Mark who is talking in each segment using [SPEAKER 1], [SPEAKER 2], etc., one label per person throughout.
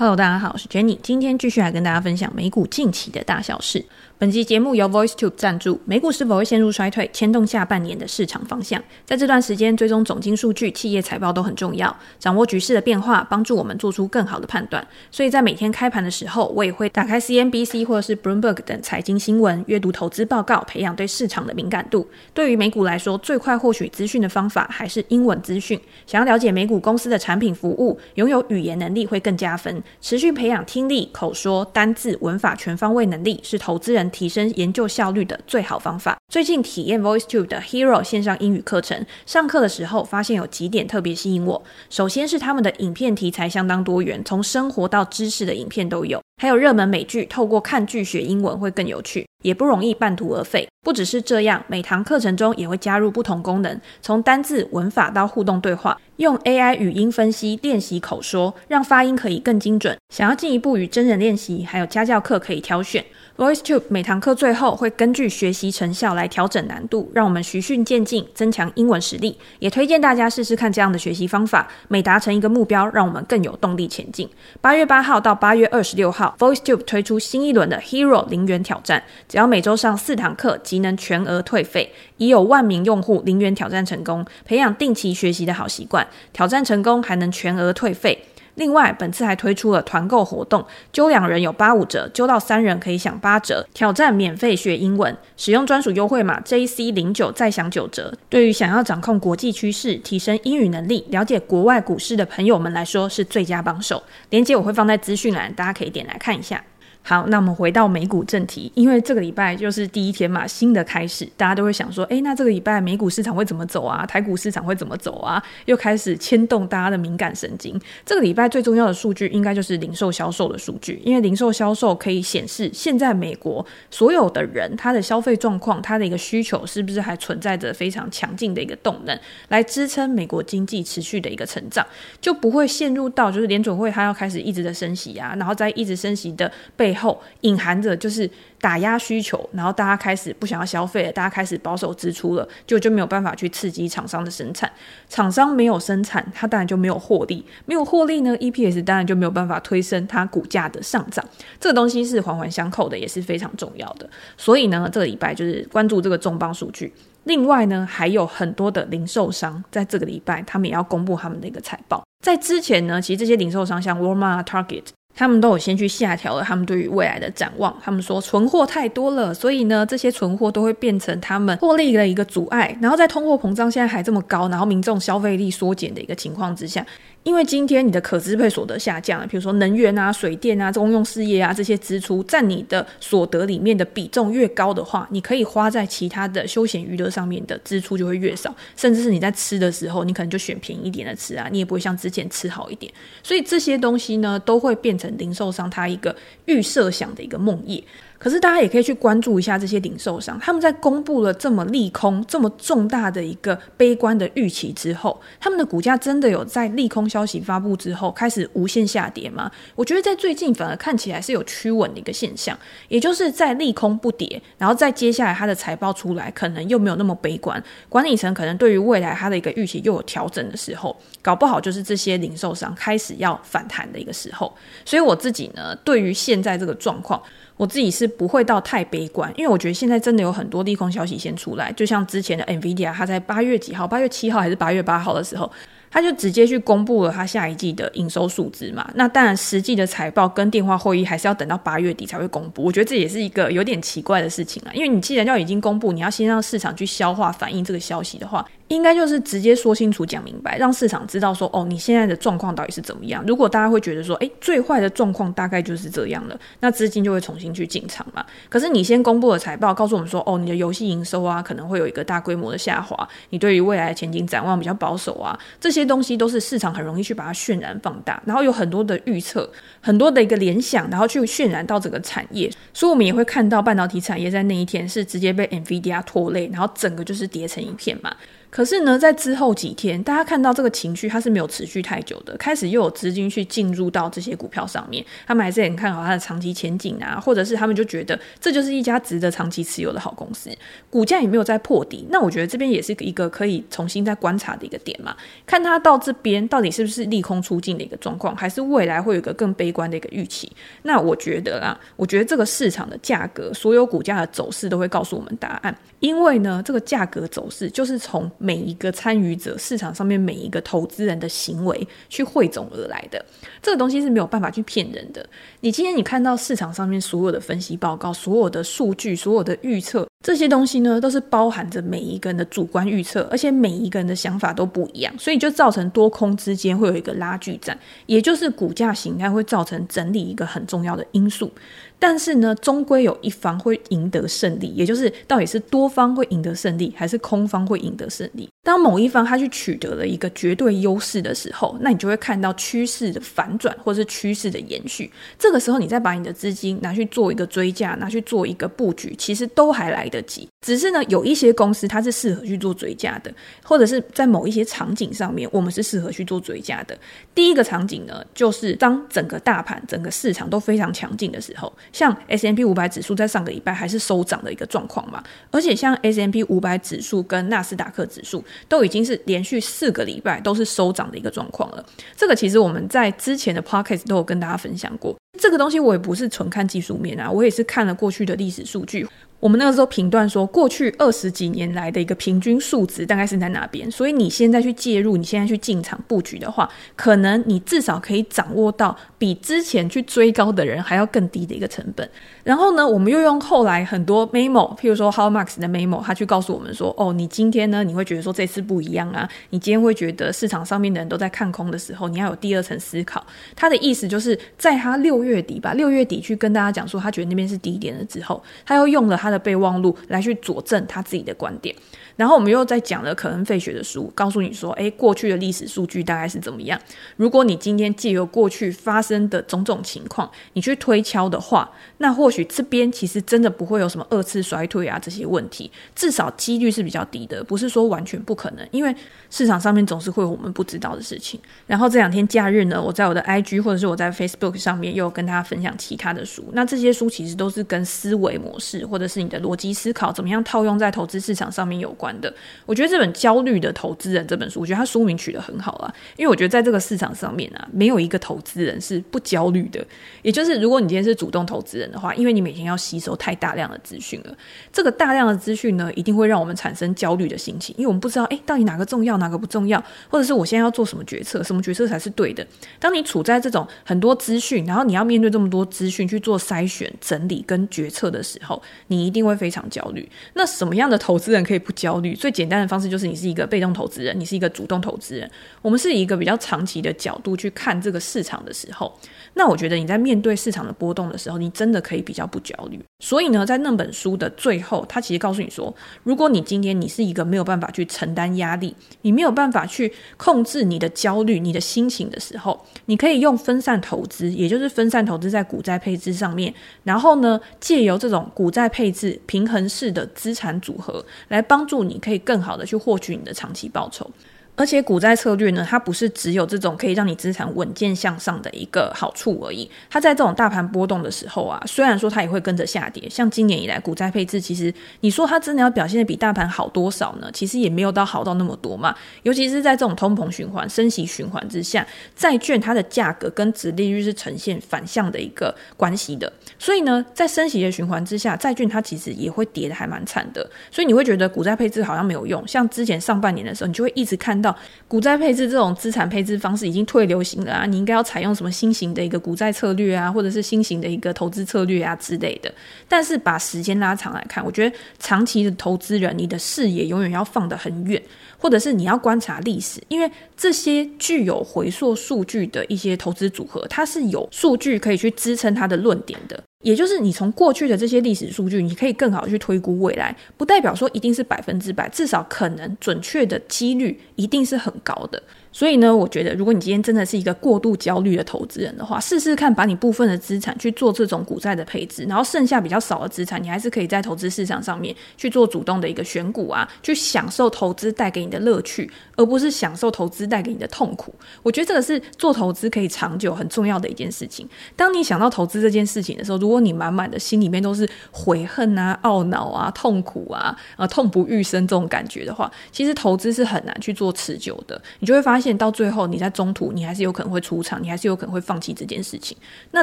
[SPEAKER 1] Hello，大家好，我是 Jenny，今天继续来跟大家分享美股近期的大小事。本期节目由 VoiceTube 赞助。美股是否会陷入衰退，牵动下半年的市场方向。在这段时间，追踪总经数据、企业财报都很重要，掌握局势的变化，帮助我们做出更好的判断。所以在每天开盘的时候，我也会打开 CNBC 或者是 Bloomberg 等财经新闻，阅读投资报告，培养对市场的敏感度。对于美股来说，最快获取资讯的方法还是英文资讯。想要了解美股公司的产品服务，拥有语言能力会更加分。持续培养听力、口说、单字、文法全方位能力，是投资人提升研究效率的最好方法。最近体验 VoiceTube 的 Hero 线上英语课程，上课的时候发现有几点特别吸引我。首先是他们的影片题材相当多元，从生活到知识的影片都有，还有热门美剧，透过看剧学英文会更有趣，也不容易半途而废。不只是这样，每堂课程中也会加入不同功能，从单字、文法到互动对话，用 AI 语音分析练习口说，让发音可以更精准。想要进一步与真人练习，还有家教课可以挑选。VoiceTube 每堂课最后会根据学习成效来调整难度，让我们循序渐进，增强英文实力。也推荐大家试试看这样的学习方法。每达成一个目标，让我们更有动力前进。八月八号到八月二十六号，VoiceTube 推出新一轮的 Hero 零元挑战，只要每周上四堂课，即能全额退费。已有万名用户零元挑战成功，培养定期学习的好习惯。挑战成功还能全额退费。另外，本次还推出了团购活动，揪两人有八五折，揪到三人可以享八折。挑战免费学英文，使用专属优惠码 JC 零九再享九折。对于想要掌控国际趋势、提升英语能力、了解国外股市的朋友们来说，是最佳帮手。链接我会放在资讯栏，大家可以点来看一下。好，那我们回到美股正题，因为这个礼拜就是第一天嘛，新的开始，大家都会想说，诶，那这个礼拜美股市场会怎么走啊？台股市场会怎么走啊？又开始牵动大家的敏感神经。这个礼拜最重要的数据应该就是零售销售的数据，因为零售销售可以显示现在美国所有的人他的消费状况，他的一个需求是不是还存在着非常强劲的一个动能，来支撑美国经济持续的一个成长，就不会陷入到就是联准会他要开始一直的升息啊，然后在一直升息的被。背后隐含着就是打压需求，然后大家开始不想要消费了，大家开始保守支出了，就就没有办法去刺激厂商的生产，厂商没有生产，它当然就没有获利，没有获利呢，EPS 当然就没有办法推升它股价的上涨，这个东西是环环相扣的，也是非常重要的。所以呢，这个礼拜就是关注这个重磅数据。另外呢，还有很多的零售商在这个礼拜，他们也要公布他们的一个财报。在之前呢，其实这些零售商像 Walmart、Target。他们都有先去下调了他们对于未来的展望。他们说存货太多了，所以呢，这些存货都会变成他们获利的一个阻碍。然后在通货膨胀现在还这么高，然后民众消费力缩减的一个情况之下。因为今天你的可支配所得下降了，比如说能源啊、水电啊、公用事业啊这些支出占你的所得里面的比重越高的话，你可以花在其他的休闲娱乐上面的支出就会越少，甚至是你在吃的时候，你可能就选便宜一点的吃啊，你也不会像之前吃好一点。所以这些东西呢，都会变成零售商他一个预设想的一个梦魇。可是大家也可以去关注一下这些零售商，他们在公布了这么利空、这么重大的一个悲观的预期之后，他们的股价真的有在利空消息发布之后开始无限下跌吗？我觉得在最近反而看起来是有趋稳的一个现象，也就是在利空不跌，然后再接下来它的财报出来，可能又没有那么悲观，管理层可能对于未来它的一个预期又有调整的时候，搞不好就是这些零售商开始要反弹的一个时候。所以我自己呢，对于现在这个状况。我自己是不会到太悲观，因为我觉得现在真的有很多利空消息先出来，就像之前的 NVIDIA，它在八月几号，八月七号还是八月八号的时候。他就直接去公布了他下一季的营收数字嘛，那当然实际的财报跟电话会议还是要等到八月底才会公布。我觉得这也是一个有点奇怪的事情啊，因为你既然要已经公布，你要先让市场去消化反映这个消息的话，应该就是直接说清楚讲明白，让市场知道说哦，你现在的状况到底是怎么样。如果大家会觉得说，诶，最坏的状况大概就是这样了，那资金就会重新去进场嘛。可是你先公布了财报，告诉我们说，哦，你的游戏营收啊可能会有一个大规模的下滑，你对于未来的前景展望比较保守啊，这些。东西都是市场很容易去把它渲染放大，然后有很多的预测，很多的一个联想，然后去渲染到整个产业，所以我们也会看到半导体产业在那一天是直接被 NVIDIA 拖累，然后整个就是跌成一片嘛。可是呢，在之后几天，大家看到这个情绪它是没有持续太久的，开始又有资金去进入到这些股票上面，他们还是很看好它的长期前景啊，或者是他们就觉得这就是一家值得长期持有的好公司，股价也没有再破底。那我觉得这边也是一个可以重新再观察的一个点嘛，看它到这边到底是不是利空出尽的一个状况，还是未来会有一个更悲观的一个预期。那我觉得啦，我觉得这个市场的价格，所有股价的走势都会告诉我们答案，因为呢，这个价格走势就是从每一个参与者市场上面每一个投资人的行为去汇总而来的，这个东西是没有办法去骗人的。你今天你看到市场上面所有的分析报告、所有的数据、所有的预测，这些东西呢，都是包含着每一个人的主观预测，而且每一个人的想法都不一样，所以就造成多空之间会有一个拉锯战，也就是股价形态会造成整理一个很重要的因素。但是呢，终归有一方会赢得胜利，也就是到底是多方会赢得胜利，还是空方会赢得胜利？当某一方他去取得了一个绝对优势的时候，那你就会看到趋势的反转，或是趋势的延续。这个时候，你再把你的资金拿去做一个追价，拿去做一个布局，其实都还来得及。只是呢，有一些公司它是适合去做追价的，或者是在某一些场景上面，我们是适合去做追价的。第一个场景呢，就是当整个大盘、整个市场都非常强劲的时候。像 S M P 五百指数在上个礼拜还是收涨的一个状况嘛，而且像 S M P 五百指数跟纳斯达克指数都已经是连续四个礼拜都是收涨的一个状况了。这个其实我们在之前的 Podcast 都有跟大家分享过。这个东西我也不是纯看技术面啊，我也是看了过去的历史数据。我们那个时候评断说，过去二十几年来的一个平均数值大概是在哪边？所以你现在去介入，你现在去进场布局的话，可能你至少可以掌握到比之前去追高的人还要更低的一个成本。然后呢，我们又用后来很多 memo，譬如说 Howard Marks 的 memo，他去告诉我们说，哦，你今天呢，你会觉得说这次不一样啊，你今天会觉得市场上面的人都在看空的时候，你要有第二层思考。他的意思就是在他六月底吧，六月底去跟大家讲说，他觉得那边是低点了之后，他又用了他的备忘录来去佐证他自己的观点，然后我们又在讲了可恩费雪的书，告诉你说，诶，过去的历史数据大概是怎么样？如果你今天借由过去发生的种种情况，你去推敲的话，那或许这边其实真的不会有什么二次衰退啊这些问题，至少几率是比较低的，不是说完全不可能，因为市场上面总是会有我们不知道的事情。然后这两天假日呢，我在我的 IG 或者是我在 Facebook 上面又跟大家分享其他的书，那这些书其实都是跟思维模式或者是你的逻辑思考怎么样套用在投资市场上面有关的。我觉得这本《焦虑的投资人》这本书，我觉得它书名取得很好啊，因为我觉得在这个市场上面啊，没有一个投资人是不焦虑的。也就是如果你今天是主动投资人的话，因为你每天要吸收太大量的资讯了，这个大量的资讯呢，一定会让我们产生焦虑的心情，因为我们不知道，诶，到底哪个重要，哪个不重要，或者是我现在要做什么决策，什么决策才是对的。当你处在这种很多资讯，然后你要面对这么多资讯去做筛选、整理跟决策的时候，你一定会非常焦虑。那什么样的投资人可以不焦虑？最简单的方式就是你是一个被动投资人，你是一个主动投资人。我们是以一个比较长期的角度去看这个市场的时候，那我觉得你在面对市场的波动的时候，你真的可以比较不焦虑。所以呢，在那本书的最后，他其实告诉你说，如果你今天你是一个没有办法去承担压力，你没有办法去控制你的焦虑、你的心情的时候，你可以用分散投资，也就是分散投资在股债配置上面，然后呢，借由这种股债配置平衡式的资产组合，来帮助你可以更好的去获取你的长期报酬。而且股债策略呢，它不是只有这种可以让你资产稳健向上的一个好处而已。它在这种大盘波动的时候啊，虽然说它也会跟着下跌，像今年以来股债配置，其实你说它真的要表现的比大盘好多少呢？其实也没有到好到那么多嘛。尤其是在这种通膨循环、升息循环之下，债券它的价格跟殖利率是呈现反向的一个关系的。所以呢，在升息的循环之下，债券它其实也会跌的还蛮惨的。所以你会觉得股债配置好像没有用。像之前上半年的时候，你就会一直看到。股债配置这种资产配置方式已经退流行了啊！你应该要采用什么新型的一个股债策略啊，或者是新型的一个投资策略啊之类的。但是把时间拉长来看，我觉得长期的投资人，你的视野永远要放得很远，或者是你要观察历史，因为这些具有回溯数据的一些投资组合，它是有数据可以去支撑它的论点的。也就是你从过去的这些历史数据，你可以更好去推估未来，不代表说一定是百分之百，至少可能准确的几率一定是很高的。所以呢，我觉得如果你今天真的是一个过度焦虑的投资人的话，试试看把你部分的资产去做这种股债的配置，然后剩下比较少的资产，你还是可以在投资市场上面去做主动的一个选股啊，去享受投资带给你的乐趣，而不是享受投资带给你的痛苦。我觉得这个是做投资可以长久很重要的一件事情。当你想到投资这件事情的时候，如果你满满的心里面都是悔恨啊、懊恼啊、痛苦啊、呃痛不欲生这种感觉的话，其实投资是很难去做持久的。你就会发现现到最后，你在中途你还是有可能会出场，你还是有可能会放弃这件事情。那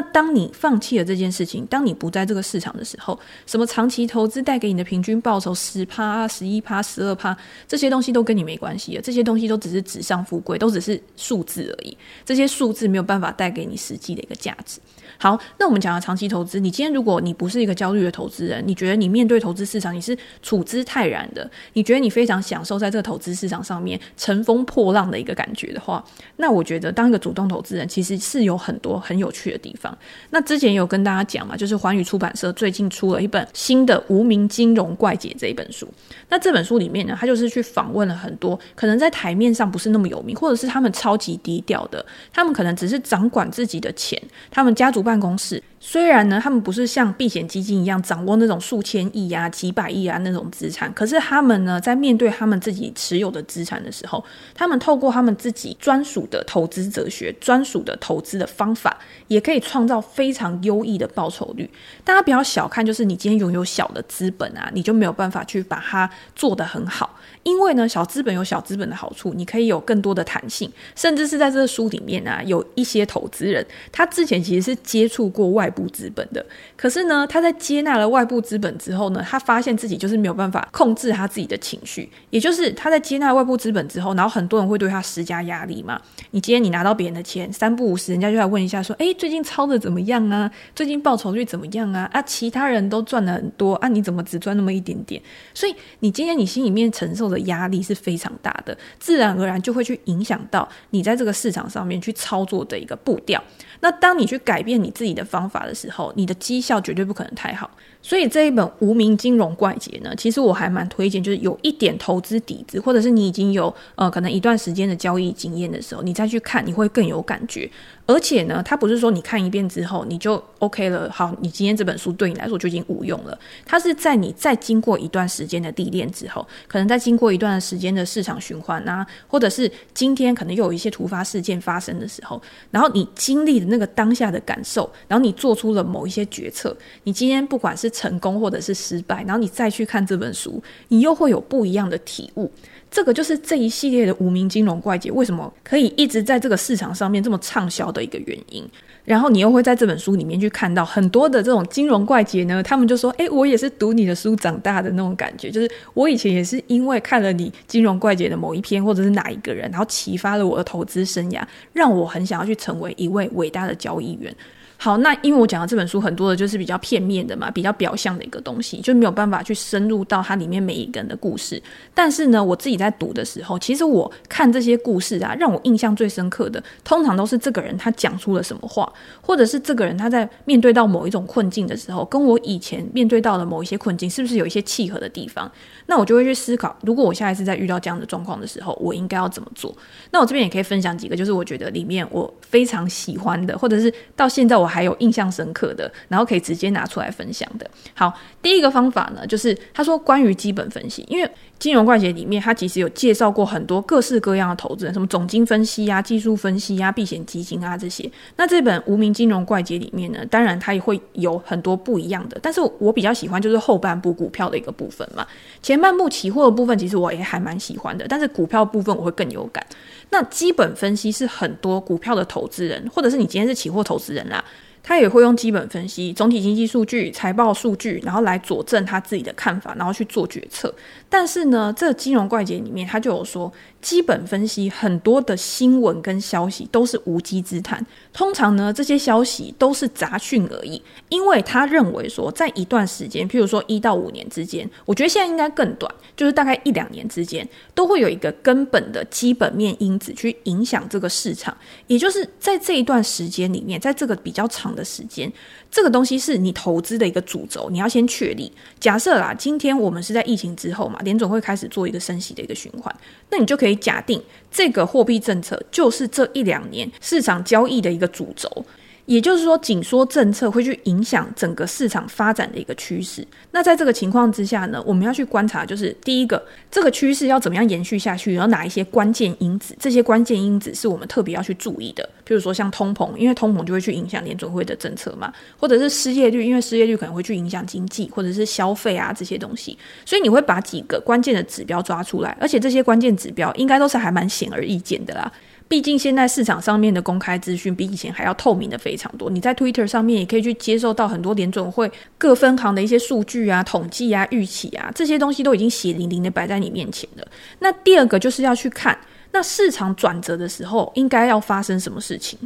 [SPEAKER 1] 当你放弃了这件事情，当你不在这个市场的时候，什么长期投资带给你的平均报酬十趴、十一趴、十二趴，这些东西都跟你没关系了。这些东西都只是纸上富贵，都只是数字而已。这些数字没有办法带给你实际的一个价值。好，那我们讲的长期投资，你今天如果你不是一个焦虑的投资人，你觉得你面对投资市场你是处之泰然的，你觉得你非常享受在这个投资市场上面乘风破浪的一个感觉的话，那我觉得当一个主动投资人其实是有很多很有趣的地方。那之前有跟大家讲嘛，就是环宇出版社最近出了一本新的《无名金融怪杰》这一本书。那这本书里面呢，他就是去访问了很多可能在台面上不是那么有名，或者是他们超级低调的，他们可能只是掌管自己的钱，他们家族办公室。虽然呢，他们不是像避险基金一样掌握那种数千亿啊、几百亿啊那种资产，可是他们呢，在面对他们自己持有的资产的时候，他们透过他们自己专属的投资哲学、专属的投资的方法，也可以创造非常优异的报酬率。大家不要小看，就是你今天拥有小的资本啊，你就没有办法去把它做得很好。因为呢，小资本有小资本的好处，你可以有更多的弹性，甚至是在这个书里面啊，有一些投资人，他之前其实是接接触过外部资本的，可是呢，他在接纳了外部资本之后呢，他发现自己就是没有办法控制他自己的情绪，也就是他在接纳外部资本之后，然后很多人会对他施加压力嘛。你今天你拿到别人的钱，三不五时人家就来问一下说，诶，最近操的怎么样啊？最近报酬率怎么样啊？啊，其他人都赚了很多啊，你怎么只赚那么一点点？所以你今天你心里面承受的压力是非常大的，自然而然就会去影响到你在这个市场上面去操作的一个步调。那当你去改变你自己的方法的时候，你的绩效绝对不可能太好。所以这一本《无名金融怪杰》呢，其实我还蛮推荐，就是有一点投资底子，或者是你已经有呃可能一段时间的交易经验的时候，你再去看，你会更有感觉。而且呢，它不是说你看一遍之后你就 OK 了，好，你今天这本书对你来说就已经无用了。它是在你再经过一段时间的历练之后，可能再经过一段时间的市场循环啊，或者是今天可能又有一些突发事件发生的时候，然后你经历的那个当下的感受，然后你做出了某一些决策，你今天不管是成功或者是失败，然后你再去看这本书，你又会有不一样的体悟。这个就是这一系列的无名金融怪杰为什么可以一直在这个市场上面这么畅销的一个原因。然后你又会在这本书里面去看到很多的这种金融怪杰呢，他们就说：“诶，我也是读你的书长大的那种感觉，就是我以前也是因为看了你金融怪杰的某一篇，或者是哪一个人，然后启发了我的投资生涯，让我很想要去成为一位伟大的交易员。”好，那因为我讲的这本书很多的就是比较片面的嘛，比较表象的一个东西，就没有办法去深入到它里面每一个人的故事。但是呢，我自己在读的时候，其实我看这些故事啊，让我印象最深刻的，通常都是这个人他讲出了什么话，或者是这个人他在面对到某一种困境的时候，跟我以前面对到的某一些困境，是不是有一些契合的地方？那我就会去思考，如果我下一次再遇到这样的状况的时候，我应该要怎么做？那我这边也可以分享几个，就是我觉得里面我非常喜欢的，或者是到现在我还有印象深刻的，然后可以直接拿出来分享的。好，第一个方法呢，就是他说关于基本分析，因为金融怪杰里面他其实有介绍过很多各式各样的投资人，什么总经分析啊、技术分析啊、避险基金啊这些。那这本无名金融怪杰里面呢，当然它也会有很多不一样的，但是我比较喜欢就是后半部股票的一个部分嘛。前半部期货的部分其实我也还蛮喜欢的，但是股票部分我会更有感。那基本分析是很多股票的投资人，或者是你今天是期货投资人啦。他也会用基本分析、总体经济数据、财报数据，然后来佐证他自己的看法，然后去做决策。但是呢，这金融怪杰里面他就有说，基本分析很多的新闻跟消息都是无稽之谈。通常呢，这些消息都是杂讯而已。因为他认为说，在一段时间，譬如说一到五年之间，我觉得现在应该更短，就是大概一两年之间，都会有一个根本的基本面因子去影响这个市场。也就是在这一段时间里面，在这个比较长的时间，这个东西是你投资的一个主轴，你要先确立。假设啦，今天我们是在疫情之后嘛，联总会开始做一个升息的一个循环，那你就可以假定这个货币政策就是这一两年市场交易的一个主轴。也就是说，紧缩政策会去影响整个市场发展的一个趋势。那在这个情况之下呢，我们要去观察，就是第一个，这个趋势要怎么样延续下去，有哪一些关键因子？这些关键因子是我们特别要去注意的。譬如说，像通膨，因为通膨就会去影响联准会的政策嘛，或者是失业率，因为失业率可能会去影响经济，或者是消费啊这些东西。所以你会把几个关键的指标抓出来，而且这些关键指标应该都是还蛮显而易见的啦。毕竟现在市场上面的公开资讯比以前还要透明的非常多，你在 Twitter 上面也可以去接受到很多联准会各分行的一些数据啊、统计啊、预期啊，这些东西都已经血淋淋的摆在你面前了。那第二个就是要去看，那市场转折的时候应该要发生什么事情。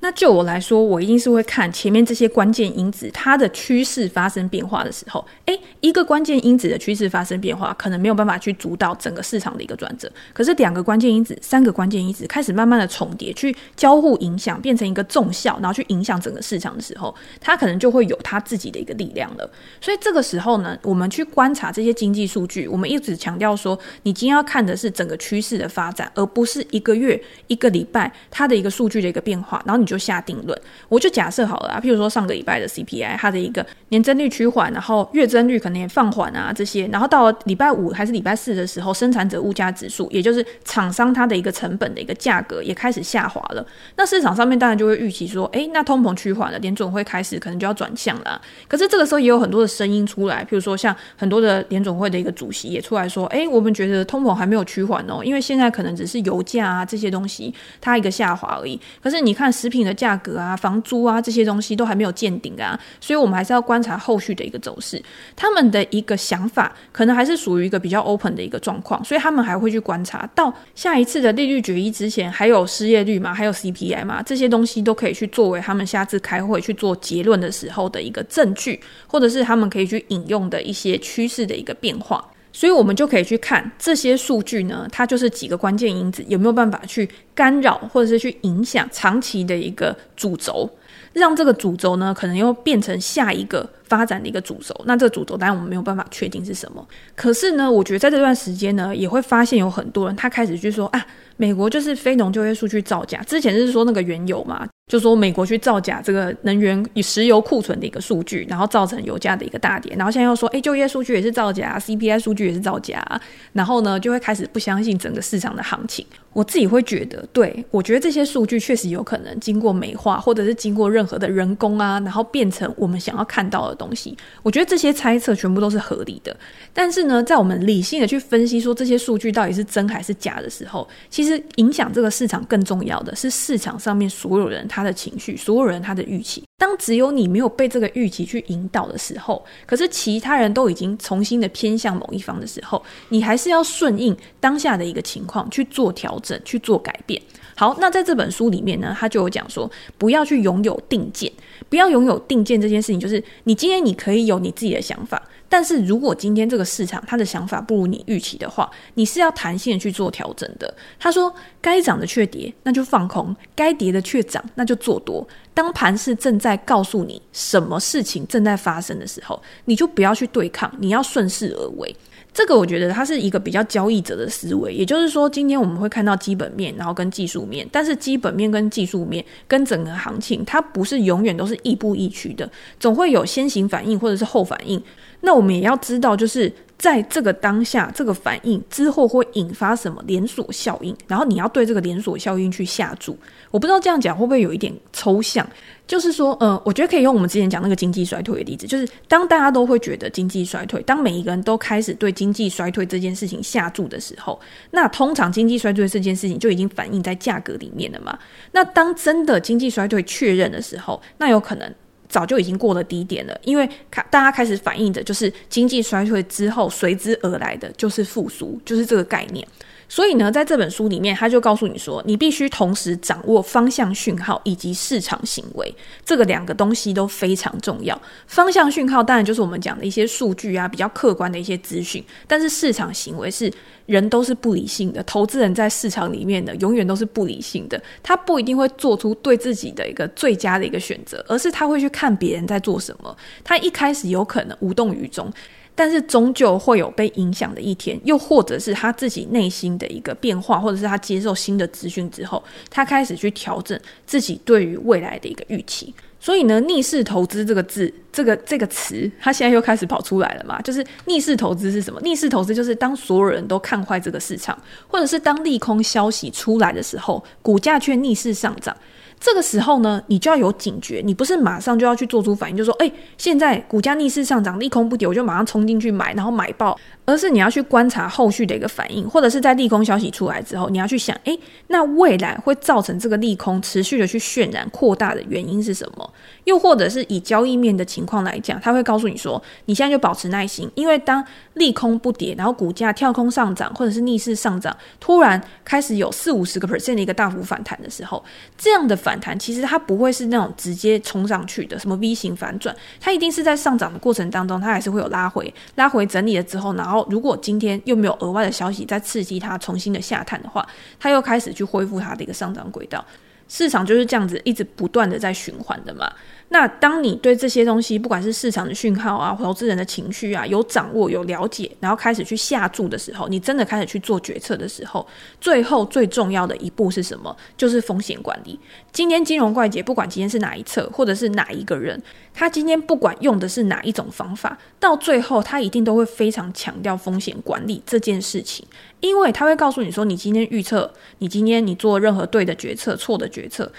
[SPEAKER 1] 那就我来说，我一定是会看前面这些关键因子，它的趋势发生变化的时候，诶，一个关键因子的趋势发生变化，可能没有办法去主导整个市场的一个转折。可是两个关键因子、三个关键因子开始慢慢的重叠，去交互影响，变成一个综效，然后去影响整个市场的时候，它可能就会有它自己的一个力量了。所以这个时候呢，我们去观察这些经济数据，我们一直强调说，你今天要看的是整个趋势的发展，而不是一个月、一个礼拜它的一个数据的一个变化，然后你。就下定论，我就假设好了啊，譬如说上个礼拜的 CPI，它的一个年增率趋缓，然后月增率可能也放缓啊，这些，然后到了礼拜五还是礼拜四的时候，生产者物价指数，也就是厂商它的一个成本的一个价格也开始下滑了。那市场上面当然就会预期说，诶，那通膨趋缓了，联准会开始可能就要转向了。可是这个时候也有很多的声音出来，譬如说像很多的联准会的一个主席也出来说，诶，我们觉得通膨还没有趋缓哦，因为现在可能只是油价啊这些东西它一个下滑而已。可是你看食品品。的价格啊，房租啊，这些东西都还没有见顶啊，所以我们还是要观察后续的一个走势。他们的一个想法可能还是属于一个比较 open 的一个状况，所以他们还会去观察到下一次的利率决议之前，还有失业率嘛，还有 CPI 嘛，这些东西都可以去作为他们下次开会去做结论的时候的一个证据，或者是他们可以去引用的一些趋势的一个变化。所以，我们就可以去看这些数据呢，它就是几个关键因子有没有办法去干扰或者是去影响长期的一个主轴，让这个主轴呢可能又变成下一个发展的一个主轴。那这个主轴当然我们没有办法确定是什么。可是呢，我觉得在这段时间呢，也会发现有很多人他开始去说啊，美国就是非农就业数据造假。之前是说那个原油嘛。就说美国去造假这个能源与石油库存的一个数据，然后造成油价的一个大跌，然后现在又说，哎，就业数据也是造假，CPI 数据也是造假，然后呢，就会开始不相信整个市场的行情。我自己会觉得，对，我觉得这些数据确实有可能经过美化，或者是经过任何的人工啊，然后变成我们想要看到的东西。我觉得这些猜测全部都是合理的。但是呢，在我们理性的去分析说这些数据到底是真还是假的时候，其实影响这个市场更重要的是市场上面所有人他的情绪，所有人他的预期。当只有你没有被这个预期去引导的时候，可是其他人都已经重新的偏向某一方的时候，你还是要顺应当下的一个情况去做调整，去做改变。好，那在这本书里面呢，他就有讲说，不要去拥有定见，不要拥有定见这件事情，就是你今天你可以有你自己的想法。但是如果今天这个市场它的想法不如你预期的话，你是要弹性去做调整的。他说，该涨的却跌，那就放空；该跌的却涨，那就做多。当盘势正在告诉你什么事情正在发生的时候，你就不要去对抗，你要顺势而为。这个我觉得它是一个比较交易者的思维，也就是说，今天我们会看到基本面，然后跟技术面，但是基本面跟技术面跟整个行情，它不是永远都是亦步亦趋的，总会有先行反应或者是后反应。那我们也要知道，就是在这个当下，这个反应之后会引发什么连锁效应，然后你要对这个连锁效应去下注。我不知道这样讲会不会有一点抽象，就是说，呃，我觉得可以用我们之前讲那个经济衰退的例子，就是当大家都会觉得经济衰退，当每一个人都开始对经济衰退这件事情下注的时候，那通常经济衰退这件事情就已经反映在价格里面了嘛。那当真的经济衰退确认的时候，那有可能。早就已经过了低点了，因为大家开始反映的就是经济衰退之后随之而来的就是复苏，就是这个概念。所以呢，在这本书里面，他就告诉你说，你必须同时掌握方向讯号以及市场行为，这个两个东西都非常重要。方向讯号当然就是我们讲的一些数据啊，比较客观的一些资讯，但是市场行为是。人都是不理性的，投资人在市场里面的永远都是不理性的，他不一定会做出对自己的一个最佳的一个选择，而是他会去看别人在做什么。他一开始有可能无动于衷，但是终究会有被影响的一天，又或者是他自己内心的一个变化，或者是他接受新的资讯之后，他开始去调整自己对于未来的一个预期。所以呢，逆势投资这个字，这个这个词，它现在又开始跑出来了嘛？就是逆势投资是什么？逆势投资就是当所有人都看坏这个市场，或者是当利空消息出来的时候，股价却逆势上涨。这个时候呢，你就要有警觉，你不是马上就要去做出反应，就说，哎，现在股价逆势上涨，利空不跌，我就马上冲进去买，然后买爆。而是你要去观察后续的一个反应，或者是在利空消息出来之后，你要去想，诶，那未来会造成这个利空持续的去渲染扩大的原因是什么？又或者是以交易面的情况来讲，他会告诉你说，你现在就保持耐心，因为当利空不跌，然后股价跳空上涨，或者是逆势上涨，突然开始有四五十个 percent 的一个大幅反弹的时候，这样的反弹其实它不会是那种直接冲上去的，什么 V 型反转，它一定是在上涨的过程当中，它还是会有拉回，拉回整理了之后，然后。如果今天又没有额外的消息再刺激它重新的下探的话，它又开始去恢复它的一个上涨轨道，市场就是这样子一直不断的在循环的嘛。那当你对这些东西，不管是市场的讯号啊，投资人的情绪啊，有掌握、有了解，然后开始去下注的时候，你真的开始去做决策的时候，最后最重要的一步是什么？就是风险管理。今天金融怪杰，不管今天是哪一侧，或者是哪一个人，他今天不管用的是哪一种方法，到最后他一定都会非常强调风险管理这件事情，因为他会告诉你说，你今天预测，你今天你做任何对的决策、错的决策。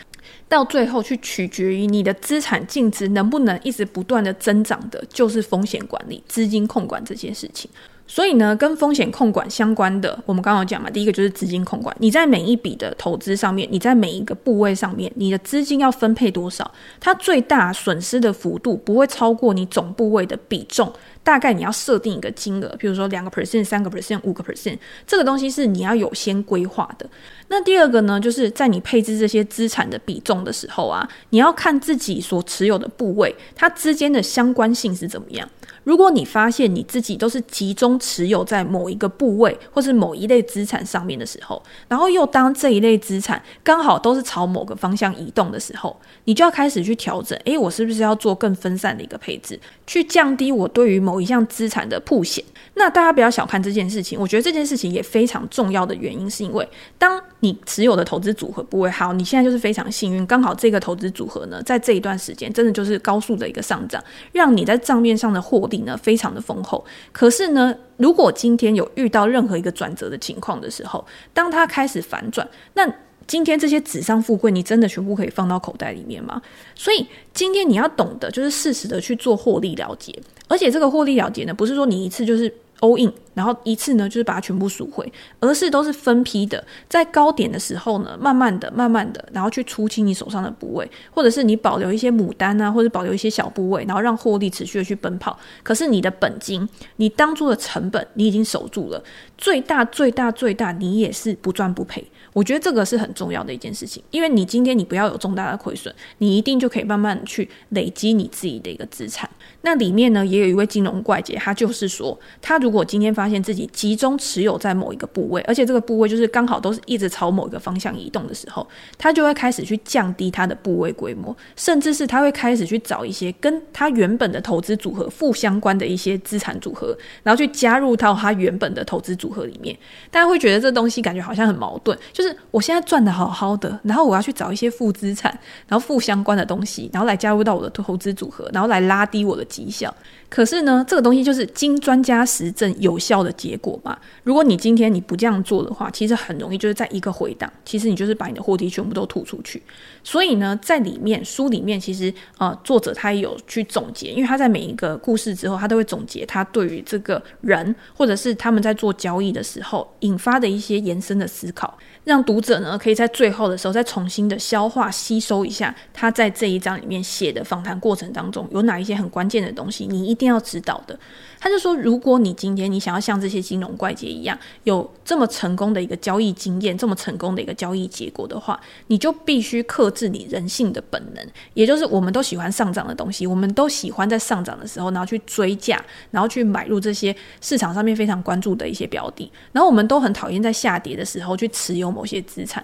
[SPEAKER 1] 到最后，去取决于你的资产净值能不能一直不断的增长的，就是风险管理、资金控管这件事情。所以呢，跟风险控管相关的，我们刚刚讲嘛，第一个就是资金控管。你在每一笔的投资上面，你在每一个部位上面，你的资金要分配多少？它最大损失的幅度不会超过你总部位的比重。大概你要设定一个金额，比如说两个 percent、三个 percent、五个 percent，这个东西是你要有先规划的。那第二个呢，就是在你配置这些资产的比重的时候啊，你要看自己所持有的部位，它之间的相关性是怎么样。如果你发现你自己都是集中持有在某一个部位或是某一类资产上面的时候，然后又当这一类资产刚好都是朝某个方向移动的时候，你就要开始去调整。诶，我是不是要做更分散的一个配置，去降低我对于某一项资产的曝险？那大家不要小看这件事情，我觉得这件事情也非常重要的原因，是因为当你持有的投资组合部位好，你现在就是非常幸运，刚好这个投资组合呢，在这一段时间真的就是高速的一个上涨，让你在账面上的获利呢非常的丰厚。可是呢，如果今天有遇到任何一个转折的情况的时候，当它开始反转，那今天这些纸上富贵，你真的全部可以放到口袋里面吗？所以今天你要懂得就是适时的去做获利了结，而且这个获利了结呢，不是说你一次就是。All in，然后一次呢就是把它全部赎回，而是都是分批的，在高点的时候呢，慢慢的、慢慢的，然后去出清你手上的部位，或者是你保留一些牡丹啊，或者保留一些小部位，然后让获利持续的去奔跑。可是你的本金，你当初的成本，你已经守住了，最大、最大、最大，你也是不赚不赔。我觉得这个是很重要的一件事情，因为你今天你不要有重大的亏损，你一定就可以慢慢去累积你自己的一个资产。那里面呢，也有一位金融怪杰，他就是说，他如果今天发现自己集中持有在某一个部位，而且这个部位就是刚好都是一直朝某一个方向移动的时候，他就会开始去降低他的部位规模，甚至是他会开始去找一些跟他原本的投资组合负相关的一些资产组合，然后去加入到他原本的投资组合里面。大家会觉得这东西感觉好像很矛盾，就是我现在赚的好好的，然后我要去找一些负资产，然后负相关的东西，然后来加入到我的投资组合，然后来拉低我的。绩效，可是呢，这个东西就是经专家实证有效的结果嘛。如果你今天你不这样做的话，其实很容易就是在一个回档，其实你就是把你的获利全部都吐出去。所以呢，在里面书里面，其实呃，作者他也有去总结，因为他在每一个故事之后，他都会总结他对于这个人或者是他们在做交易的时候引发的一些延伸的思考。让读者呢，可以在最后的时候再重新的消化吸收一下他在这一章里面写的访谈过程当中有哪一些很关键的东西，你一一定要知道的。他就说，如果你今天你想要像这些金融怪杰一样，有这么成功的一个交易经验，这么成功的一个交易结果的话，你就必须克制你人性的本能，也就是我们都喜欢上涨的东西，我们都喜欢在上涨的时候，然后去追价，然后去买入这些市场上面非常关注的一些标的，然后我们都很讨厌在下跌的时候去持有某些资产。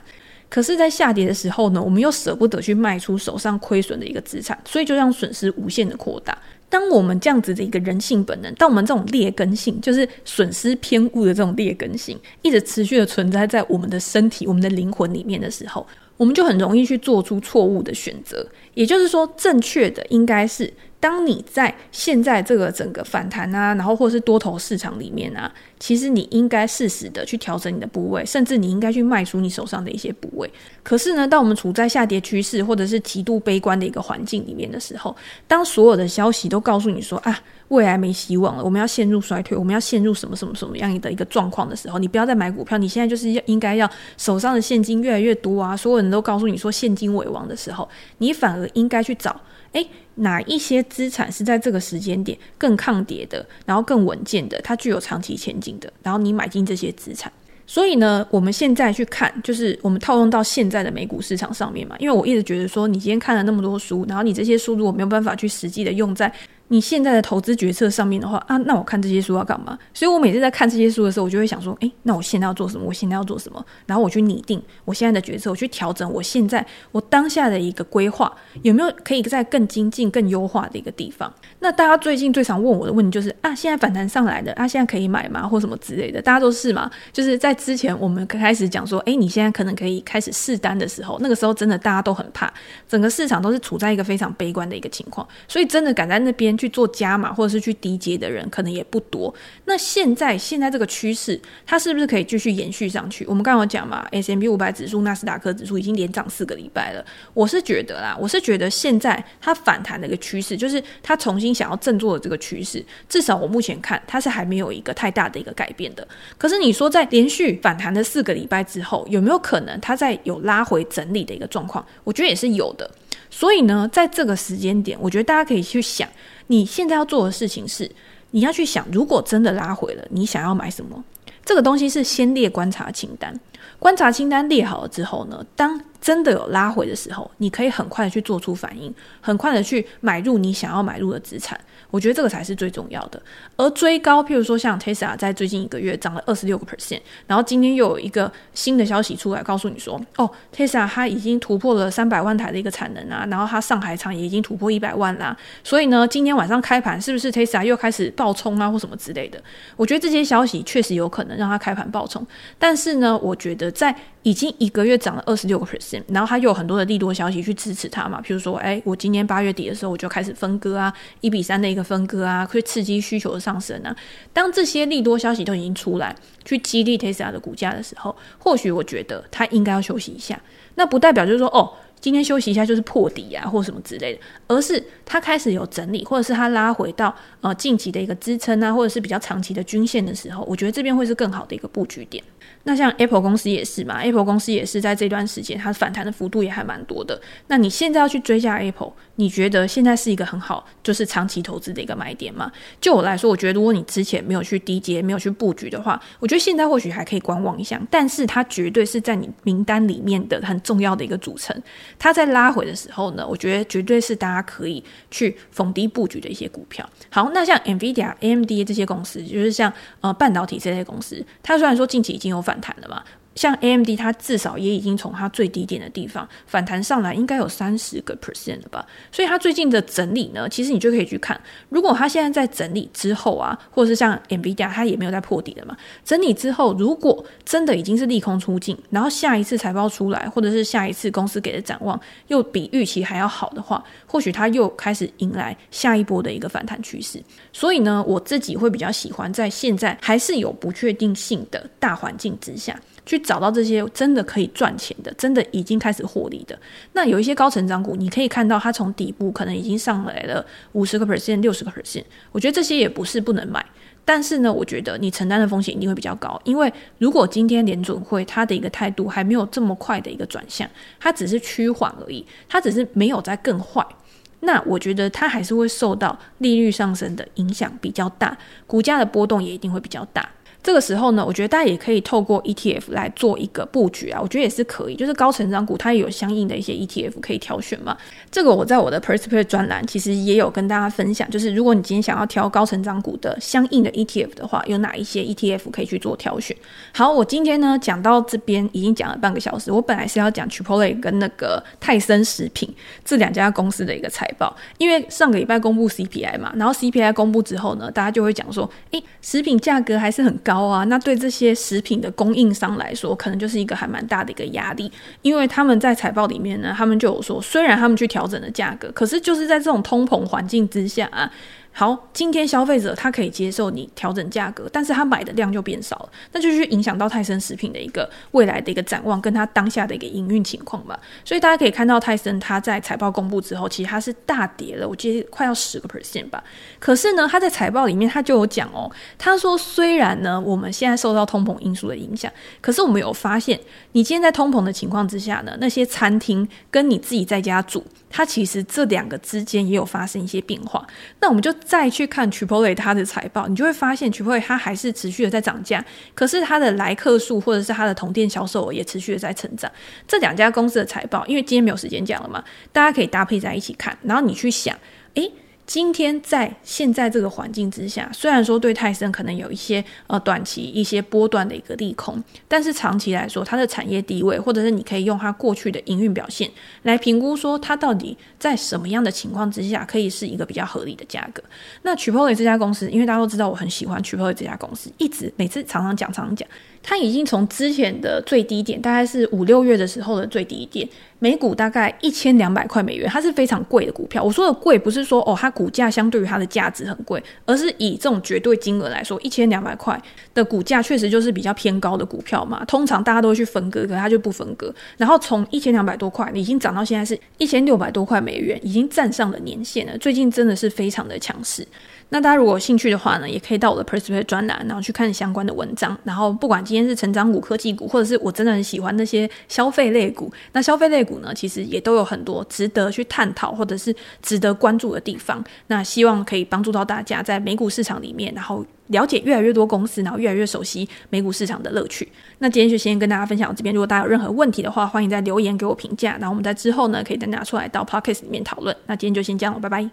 [SPEAKER 1] 可是，在下跌的时候呢，我们又舍不得去卖出手上亏损的一个资产，所以就让损失无限的扩大。当我们这样子的一个人性本能，当我们这种劣根性，就是损失偏误的这种劣根性，一直持续的存在在我们的身体、我们的灵魂里面的时候，我们就很容易去做出错误的选择。也就是说，正确的应该是。当你在现在这个整个反弹啊，然后或是多头市场里面啊，其实你应该适时的去调整你的部位，甚至你应该去卖出你手上的一些部位。可是呢，当我们处在下跌趋势或者是极度悲观的一个环境里面的时候，当所有的消息都告诉你说啊，未来没希望了，我们要陷入衰退，我们要陷入什么什么什么样的一个状况的时候，你不要再买股票，你现在就是要应该要手上的现金越来越多啊，所有人都告诉你说现金为王的时候，你反而应该去找。哎，哪一些资产是在这个时间点更抗跌的，然后更稳健的，它具有长期前景的，然后你买进这些资产。所以呢，我们现在去看，就是我们套用到现在的美股市场上面嘛。因为我一直觉得说，你今天看了那么多书，然后你这些书如果没有办法去实际的用在。你现在的投资决策上面的话啊，那我看这些书要干嘛？所以我每次在看这些书的时候，我就会想说，诶，那我现在要做什么？我现在要做什么？然后我去拟定我现在的决策，我去调整我现在我当下的一个规划，有没有可以在更精进、更优化的一个地方？那大家最近最常问我的问题就是啊，现在反弹上来的啊，现在可以买吗？或什么之类的，大家都是嘛？就是在之前我们开始讲说，诶，你现在可能可以开始试单的时候，那个时候真的大家都很怕，整个市场都是处在一个非常悲观的一个情况，所以真的敢在那边去做加码。或者是去低阶的人可能也不多。那现在现在这个趋势，它是不是可以继续延续上去？我们刚刚有讲嘛，S M P 五百指数、纳斯达克指数已经连涨四个礼拜了。我是觉得啦，我是觉得现在它反弹的一个趋势，就是它重新想要振作的这个趋势，至少我目前看它是还没有一个太大的一个改变的。可是你说在连续反弹的四个礼拜之后，有没有可能它在有拉回整理的一个状况？我觉得也是有的。所以呢，在这个时间点，我觉得大家可以去想。你现在要做的事情是，你要去想，如果真的拉回了，你想要买什么？这个东西是先列观察清单。观察清单列好了之后呢，当真的有拉回的时候，你可以很快的去做出反应，很快的去买入你想要买入的资产。我觉得这个才是最重要的。而追高，譬如说像 Tesla 在最近一个月涨了二十六个 percent，然后今天又有一个新的消息出来，告诉你说，哦，Tesla 它已经突破了三百万台的一个产能啊，然后它上海厂也已经突破一百万啦。所以呢，今天晚上开盘是不是 Tesla 又开始暴冲啊，或什么之类的？我觉得这些消息确实有可能让它开盘暴冲，但是呢，我觉得在已经一个月涨了二十六个 percent，然后它又有很多的利多消息去支持它嘛，譬如说，哎，我今年八月底的时候我就开始分割啊，一比三的一个分割啊，会刺激需求的上升啊。当这些利多消息都已经出来，去激励 Tesla 的股价的时候，或许我觉得它应该要休息一下。那不代表就是说，哦，今天休息一下就是破底啊，或什么之类的，而是它开始有整理，或者是它拉回到呃近期的一个支撑啊，或者是比较长期的均线的时候，我觉得这边会是更好的一个布局点。那像 Apple 公司也是嘛，Apple 公司也是在这段时间，它反弹的幅度也还蛮多的。那你现在要去追加 Apple，你觉得现在是一个很好，就是长期投资的一个买点吗？就我来说，我觉得如果你之前没有去低接，没有去布局的话，我觉得现在或许还可以观望一下。但是它绝对是在你名单里面的很重要的一个组成。它在拉回的时候呢，我觉得绝对是大家可以去逢低布局的一些股票。好，那像 NVIDIA、AMD 这些公司，就是像呃半导体这些公司，它虽然说近期已经有反弹了嘛。像 AMD，它至少也已经从它最低点的地方反弹上来，应该有三十个 percent 了吧？所以它最近的整理呢，其实你就可以去看，如果它现在在整理之后啊，或者是像 NVIDIA，它也没有在破底了嘛？整理之后，如果真的已经是利空出尽，然后下一次财报出来，或者是下一次公司给的展望又比预期还要好的话，或许它又开始迎来下一波的一个反弹趋势。所以呢，我自己会比较喜欢在现在还是有不确定性的大环境之下。去找到这些真的可以赚钱的，真的已经开始获利的。那有一些高成长股，你可以看到它从底部可能已经上来了五十个 percent、六十个 percent。我觉得这些也不是不能买，但是呢，我觉得你承担的风险一定会比较高。因为如果今天联准会它的一个态度还没有这么快的一个转向，它只是趋缓而已，它只是没有在更坏，那我觉得它还是会受到利率上升的影响比较大，股价的波动也一定会比较大。这个时候呢，我觉得大家也可以透过 ETF 来做一个布局啊，我觉得也是可以。就是高成长股它也有相应的一些 ETF 可以挑选嘛。这个我在我的 Perspective 专栏其实也有跟大家分享，就是如果你今天想要挑高成长股的相应的 ETF 的话，有哪一些 ETF 可以去做挑选。好，我今天呢讲到这边已经讲了半个小时，我本来是要讲 Chipotle 跟那个泰森食品这两家公司的一个财报，因为上个礼拜公布 CPI 嘛，然后 CPI 公布之后呢，大家就会讲说，诶，食品价格还是很高啊，那对这些食品的供应商来说，可能就是一个还蛮大的一个压力，因为他们在财报里面呢，他们就有说，虽然他们去调整了价格，可是就是在这种通膨环境之下啊。好，今天消费者他可以接受你调整价格，但是他买的量就变少了，那就去影响到泰森食品的一个未来的一个展望，跟他当下的一个营运情况吧。所以大家可以看到泰森他在财报公布之后，其实他是大跌了，我记得快要十个 percent 吧。可是呢，他在财报里面他就有讲哦，他说虽然呢我们现在受到通膨因素的影响，可是我们有发现，你今天在通膨的情况之下呢，那些餐厅跟你自己在家煮，它其实这两个之间也有发生一些变化。那我们就。再去看 Chipotle 它的财报，你就会发现 Chipotle 它还是持续的在涨价，可是它的来客数或者是它的同店销售额也持续的在成长。这两家公司的财报，因为今天没有时间讲了嘛，大家可以搭配在一起看，然后你去想，诶。今天在现在这个环境之下，虽然说对泰森可能有一些呃短期一些波段的一个利空，但是长期来说，它的产业地位，或者是你可以用它过去的营运表现来评估，说它到底在什么样的情况之下可以是一个比较合理的价格。那曲波伟这家公司，因为大家都知道我很喜欢曲波伟这家公司，一直每次常常讲常常讲。它已经从之前的最低点，大概是五六月的时候的最低点，每股大概一千两百块美元，它是非常贵的股票。我说的贵，不是说哦，它股价相对于它的价值很贵，而是以这种绝对金额来说，一千两百块的股价确实就是比较偏高的股票嘛。通常大家都会去分割，可它就不分割。然后从一千两百多块，已经涨到现在是一千六百多块美元，已经站上了年线了。最近真的是非常的强势。那大家如果有兴趣的话呢，也可以到我的 Perspective 专栏，然后去看相关的文章。然后不管今天是成长股、科技股，或者是我真的很喜欢那些消费类股，那消费类股呢，其实也都有很多值得去探讨或者是值得关注的地方。那希望可以帮助到大家在美股市场里面，然后了解越来越多公司，然后越来越熟悉美股市场的乐趣。那今天就先跟大家分享到这边。如果大家有任何问题的话，欢迎在留言给我评价。然后我们在之后呢，可以再拿出来到 Podcast 里面讨论。那今天就先这样了，拜拜。